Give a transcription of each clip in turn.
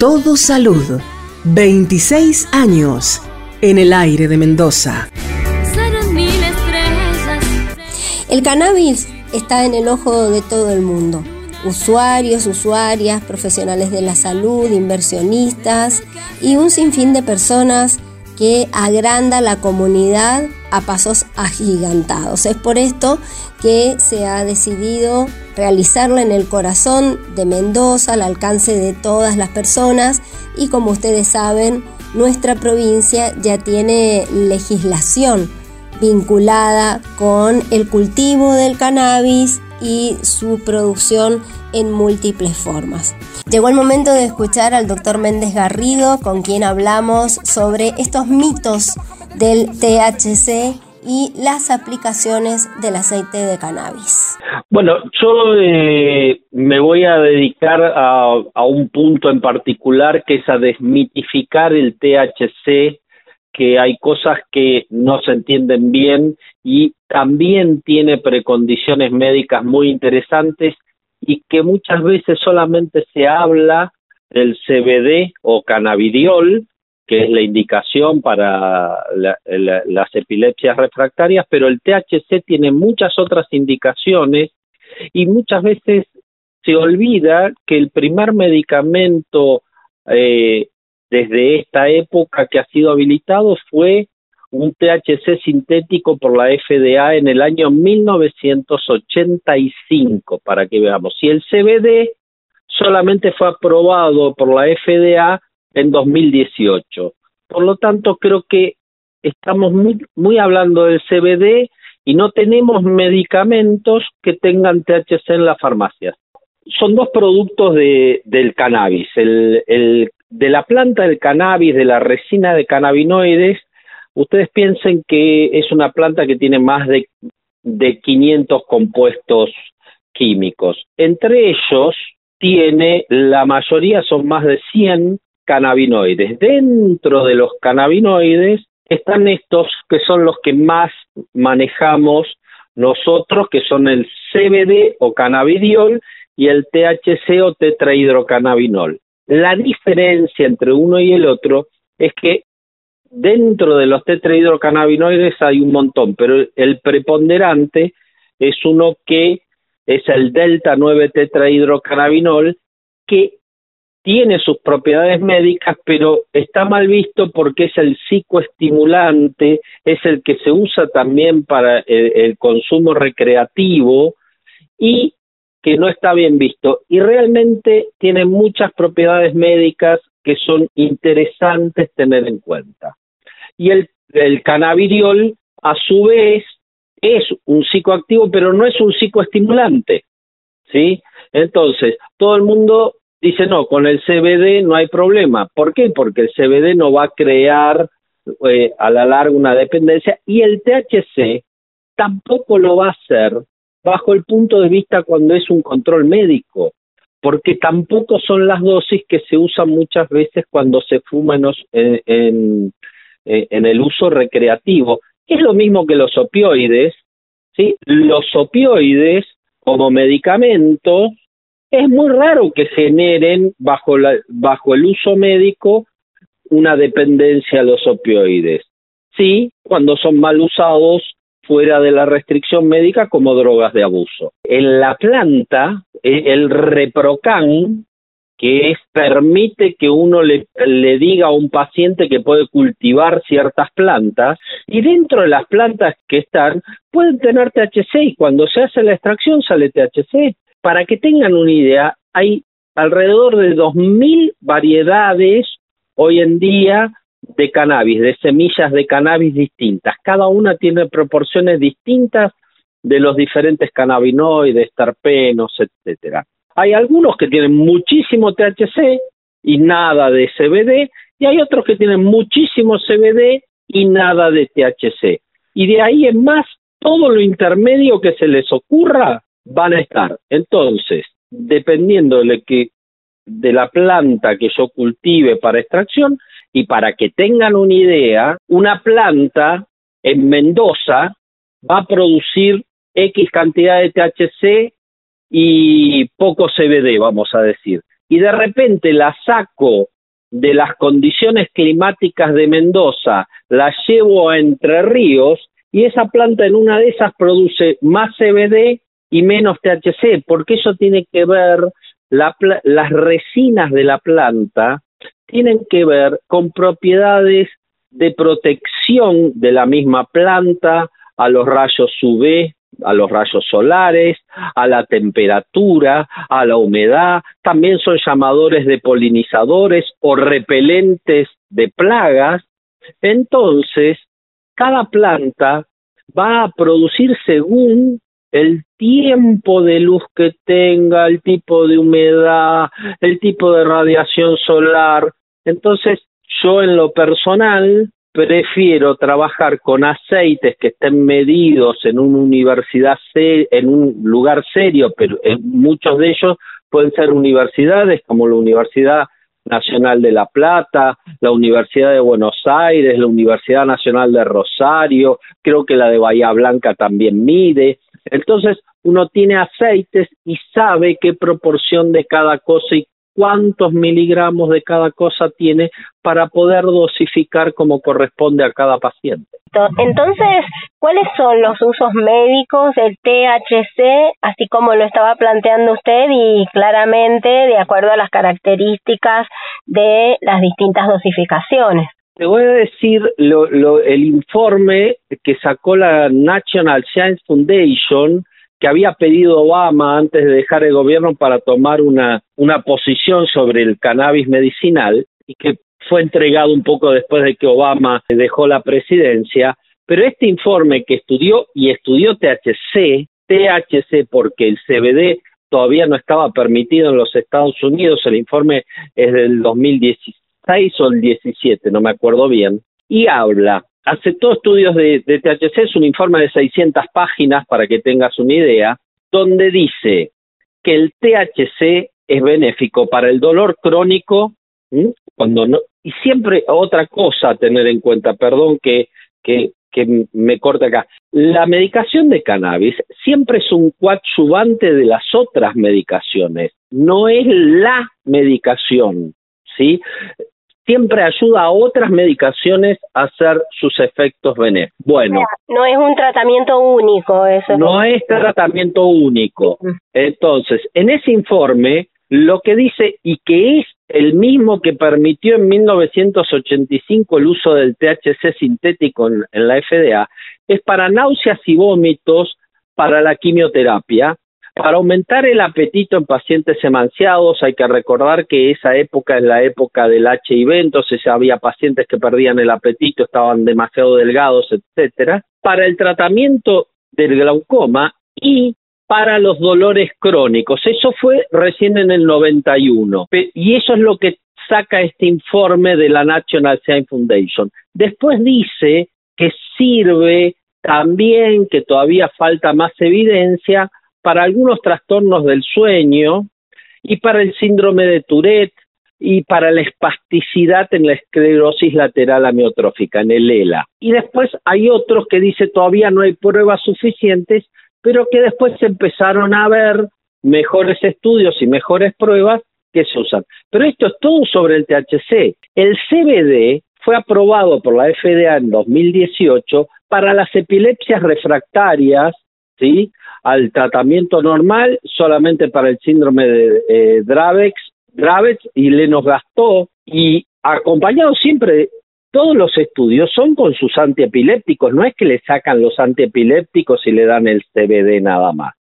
Todo Salud. 26 años en el aire de Mendoza. El cannabis está en el ojo de todo el mundo. Usuarios, usuarias, profesionales de la salud, inversionistas y un sinfín de personas que agranda la comunidad a pasos agigantados. Es por esto que se ha decidido realizarlo en el corazón de Mendoza, al alcance de todas las personas y como ustedes saben, nuestra provincia ya tiene legislación vinculada con el cultivo del cannabis y su producción en múltiples formas. Llegó el momento de escuchar al doctor Méndez Garrido, con quien hablamos sobre estos mitos del THC y las aplicaciones del aceite de cannabis. Bueno, yo eh, me voy a dedicar a, a, un punto en particular que es a desmitificar el THC, que hay cosas que no se entienden bien y también tiene precondiciones médicas muy interesantes y que muchas veces solamente se habla del CBD o cannabidiol, que es la indicación para las epilepsias refractarias, pero el THC tiene muchas otras indicaciones y muchas veces se olvida que el primer medicamento eh, desde esta época que ha sido habilitado fue un THC sintético por la FDA en el año 1985, para que veamos. Y el CBD solamente fue aprobado por la FDA en 2018. Por lo tanto, creo que estamos muy, muy hablando del CBD y no tenemos medicamentos que tengan THC en las farmacias. Son dos productos de, del cannabis, el, el, de la planta del cannabis, de la resina de cannabinoides, ustedes piensen que es una planta que tiene más de, de 500 compuestos químicos. Entre ellos tiene, la mayoría son más de 100 cannabinoides. Dentro de los cannabinoides están estos que son los que más manejamos nosotros, que son el CBD o cannabidiol y el THC o tetrahidrocannabinol. La diferencia entre uno y el otro es que dentro de los tetrahidrocannabinoides hay un montón, pero el preponderante es uno que es el delta 9 tetrahidrocannabinol que tiene sus propiedades médicas, pero está mal visto porque es el psicoestimulante, es el que se usa también para el, el consumo recreativo y que no está bien visto. Y realmente tiene muchas propiedades médicas que son interesantes tener en cuenta. Y el, el cannabidiol, a su vez, es un psicoactivo, pero no es un psicoestimulante. ¿Sí? Entonces, todo el mundo dice, no, con el CBD no hay problema. ¿Por qué? Porque el CBD no va a crear eh, a la larga una dependencia y el THC tampoco lo va a hacer bajo el punto de vista cuando es un control médico porque tampoco son las dosis que se usan muchas veces cuando se fuma en, en, en el uso recreativo. Es lo mismo que los opioides, ¿sí? Los opioides como medicamentos es muy raro que generen bajo, la, bajo el uso médico una dependencia a los opioides. Sí, cuando son mal usados fuera de la restricción médica como drogas de abuso. En la planta, eh, el reprocan, que permite que uno le, le, diga a un paciente que puede cultivar ciertas plantas y dentro de las plantas que están pueden tener THC y cuando se hace la extracción sale THC. Para que tengan una idea, hay alrededor de 2.000 variedades hoy en día de cannabis, de semillas de cannabis distintas. Cada una tiene proporciones distintas de los diferentes cannabinoides, terpenos, etcétera. Hay algunos que tienen muchísimo THC y nada de CBD, y hay otros que tienen muchísimo CBD y nada de THC. Y de ahí en más, todo lo intermedio que se les ocurra van a estar. Entonces, dependiendo de, que, de la planta que yo cultive para extracción, y para que tengan una idea, una planta en Mendoza va a producir X cantidad de THC y poco CBD, vamos a decir. y de repente la saco de las condiciones climáticas de Mendoza, la llevo a Entre Ríos y esa planta en una de esas produce más CBD y menos THC, porque eso tiene que ver, la, las resinas de la planta tienen que ver con propiedades de protección de la misma planta a los rayos UV, a los rayos solares, a la temperatura, a la humedad, también son llamadores de polinizadores o repelentes de plagas. Entonces, cada planta va a producir según el tiempo de luz que tenga, el tipo de humedad, el tipo de radiación solar. Entonces, yo en lo personal prefiero trabajar con aceites que estén medidos en una universidad, en un lugar serio, pero muchos de ellos pueden ser universidades como la Universidad Nacional de La Plata, la Universidad de Buenos Aires, la Universidad Nacional de Rosario, creo que la de Bahía Blanca también mide. Entonces, uno tiene aceites y sabe qué proporción de cada cosa y cuántos miligramos de cada cosa tiene para poder dosificar como corresponde a cada paciente. Entonces, ¿cuáles son los usos médicos del THC, así como lo estaba planteando usted y claramente de acuerdo a las características de las distintas dosificaciones? Te voy a decir el informe que sacó la National Science Foundation que había pedido Obama antes de dejar el gobierno para tomar una, una posición sobre el cannabis medicinal y que fue entregado un poco después de que Obama dejó la presidencia, pero este informe que estudió y estudió THC, THC porque el CBD todavía no estaba permitido en los Estados Unidos, el informe es del 2016 o el 17, no me acuerdo bien, y habla aceptó estudios de, THC, es un informe de 600 páginas para que tengas una idea, donde dice que el THC es benéfico para el dolor crónico, cuando no, y siempre otra cosa a tener en cuenta, perdón que, me corte acá, la medicación de cannabis siempre es un coadyuvante de las otras medicaciones, no es la medicación, ¿sí? Siempre ayuda a otras medicaciones a hacer sus efectos benéficos. Bueno. No es un tratamiento único eso. No es tratamiento único. Entonces, en ese informe, lo que dice, y que es el mismo que permitió en 1985 el uso del THC sintético en la FDA, es para náuseas y vómitos para la quimioterapia, para aumentar el apetito en pacientes emanciados, hay que recordar que esa época es la época del HIV, entonces había pacientes que perdían el apetito, estaban demasiado delgados, etcétera. Para el tratamiento del glaucoma y para los dolores crónicos. Eso fue recién en el 91. Y eso es lo que saca este informe de la National Science Foundation. Después dice que sirve también, que todavía falta más evidencia, para algunos trastornos del sueño y para el síndrome de Tourette y para la espasticidad en la esclerosis lateral amiotrófica, en el ELA. Y después hay otros que dice todavía no hay pruebas suficientes, pero que después se empezaron a ver mejores estudios y mejores pruebas que se usan. Pero esto es todo sobre el THC. El CBD fue aprobado por la FDA en 2018 para las epilepsias refractarias, ¿sí? al tratamiento normal solamente para el síndrome de eh, Dravex, Dravex y Lennox-Gastaut y acompañado siempre todos los estudios son con sus antiepilépticos, no es que le sacan los antiepilépticos y le dan el CBD nada más.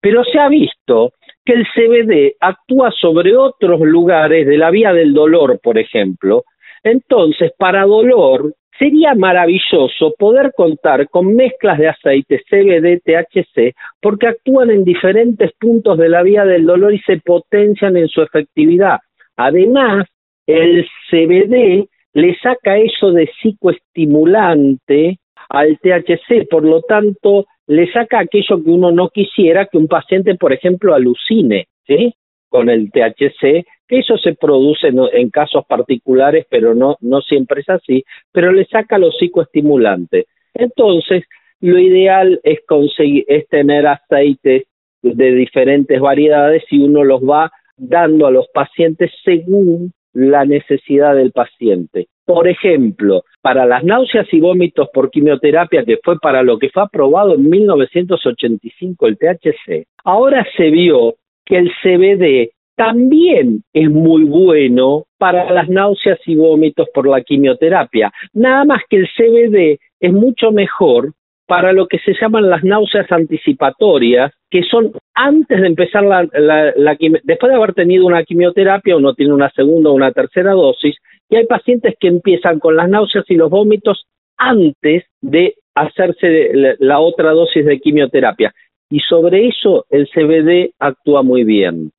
Pero se ha visto que el CBD actúa sobre otros lugares de la vía del dolor, por ejemplo. Entonces, para dolor, Sería maravilloso poder contar con mezclas de aceite CBD, THC, porque actúan en diferentes puntos de la vía del dolor y se potencian en su efectividad. Además, el CBD le saca eso de psicoestimulante al THC, por lo tanto, le saca aquello que uno no quisiera que un paciente, por ejemplo, alucine, ¿sí? Con el THC eso se produce en, casos particulares, pero no, no siempre es así, pero le saca los psicoestimulantes. Entonces, lo ideal es conseguir, es tener aceites de diferentes variedades y uno los va dando a los pacientes según la necesidad del paciente. Por ejemplo, para las náuseas y vómitos por quimioterapia, que fue para lo que fue aprobado en 1985 el THC, ahora se vio que el CBD también es muy bueno para las náuseas y vómitos por la quimioterapia. Nada más que el CBD es mucho mejor para lo que se llaman las náuseas anticipatorias, que son antes de empezar la, la, después de haber tenido una quimioterapia, uno tiene una segunda o una tercera dosis, y hay pacientes que empiezan con las náuseas y los vómitos antes de hacerse la otra dosis de quimioterapia. Y sobre eso el CBD actúa muy bien.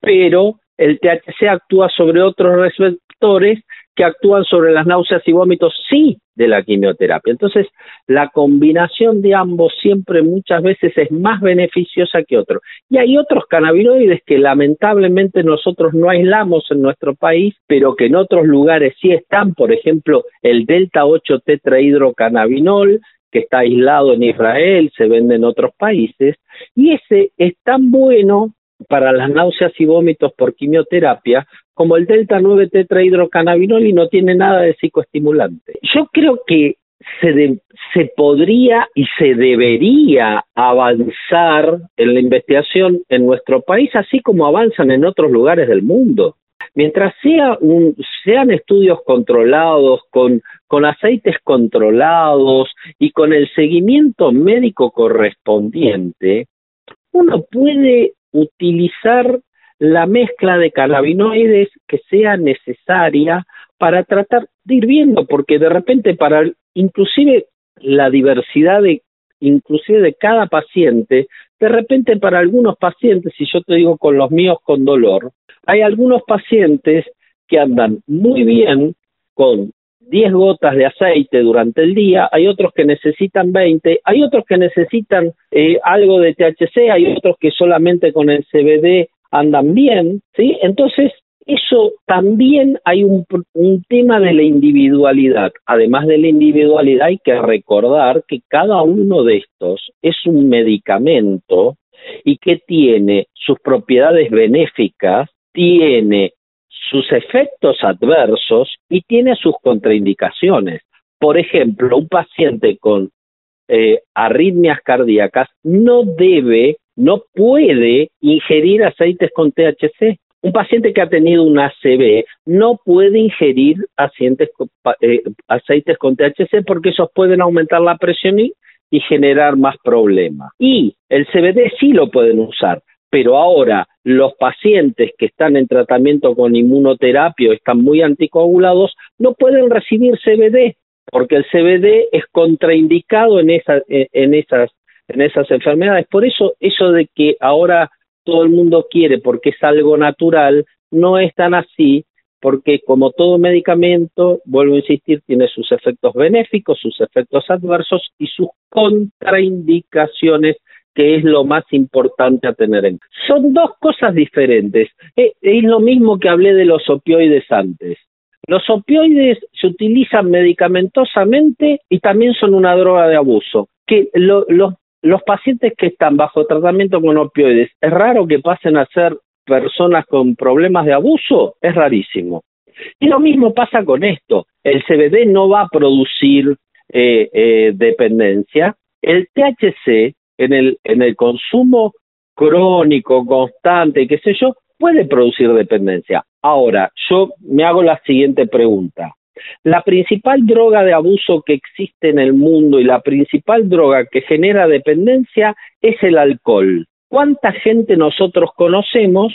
Pero el THC actúa sobre otros receptores que actúan sobre las náuseas y vómitos sí de la quimioterapia. Entonces, la combinación de ambos siempre muchas veces es más beneficiosa que otro. Y hay otros cannabinoides que lamentablemente nosotros no aislamos en nuestro país, pero que en otros lugares sí están, por ejemplo, el delta 8 tetrahidrocannabinol, que está aislado en Israel, se vende en otros países, y ese es tan bueno para las náuseas y vómitos por quimioterapia como el delta 9 tetrahidrocannabinol y no tiene nada de psicoestimulante. Yo creo que se, se podría y se debería avanzar en la investigación en nuestro país, así como avanzan en otros lugares del mundo. Mientras sea un, sean estudios controlados, con, con aceites controlados y con el seguimiento médico correspondiente, uno puede utilizar la mezcla de cannabinoides que sea necesaria para tratar de ir viendo, porque de repente para inclusive la diversidad de inclusive de cada paciente, de repente para algunos pacientes, si yo te digo con los míos con dolor, hay algunos pacientes que andan muy bien con 10 gotas de aceite durante el día, hay otros que necesitan 20, hay otros que necesitan eh, algo de THC, hay otros que solamente con el CBD andan bien, ¿sí? Entonces, eso también hay un, un, tema de la individualidad. Además de la individualidad, hay que recordar que cada uno de estos es un medicamento y que tiene sus propiedades benéficas, tiene sus efectos adversos y tiene sus contraindicaciones. Por ejemplo, un paciente con eh, arritmias cardíacas no debe, no puede ingerir aceites con THC. Un paciente que ha tenido una ACV no puede ingerir aceites, eh, aceites con THC porque esos pueden aumentar la presión y, y generar más problemas. Y el CBD sí lo pueden usar, pero ahora los pacientes que están en tratamiento con inmunoterapia o están muy anticoagulados no pueden recibir CBD porque el CBD es contraindicado en esas en esas en esas enfermedades. Por eso eso de que ahora todo el mundo quiere porque es algo natural no es tan así porque como todo medicamento, vuelvo a insistir, tiene sus efectos benéficos, sus efectos adversos y sus contraindicaciones que es lo más importante a tener en cuenta. Son dos cosas diferentes. Eh, es lo mismo que hablé de los opioides antes. Los opioides se utilizan medicamentosamente y también son una droga de abuso. Que los pacientes que están bajo tratamiento con opioides, ¿es raro que pasen a ser personas con problemas de abuso? Es rarísimo. Y lo mismo pasa con esto. El CBD no va a producir eh, eh, dependencia. El THC en el, en el consumo crónico, constante, qué sé yo, puede producir dependencia. Ahora, yo me hago la siguiente pregunta. La principal droga de abuso que existe en el mundo y la principal droga que genera dependencia es el alcohol. ¿Cuánta gente nosotros conocemos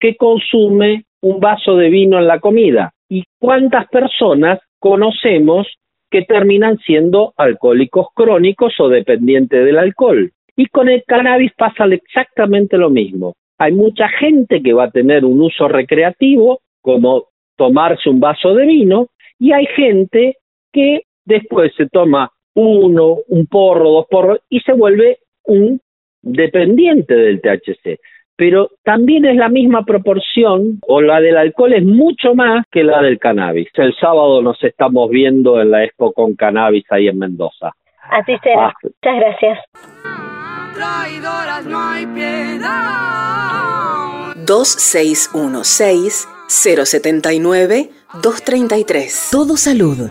que consume un vaso de vino en la comida? ¿Y cuántas personas conocemos que terminan siendo alcohólicos crónicos o dependientes del alcohol? Y con el cannabis pasa exactamente lo mismo. Hay mucha gente que va a tener un uso recreativo, como tomarse un vaso de vino, y hay gente que después se toma uno, un porro, dos porros, y se vuelve un dependiente del THC. Pero también es la misma proporción, o la del alcohol es mucho más que la del cannabis. El sábado nos estamos viendo en la Expo con Cannabis ahí en Mendoza. Así será. Ah. Muchas gracias traidoras no hay piedad. 2616 079 233. Todo salud.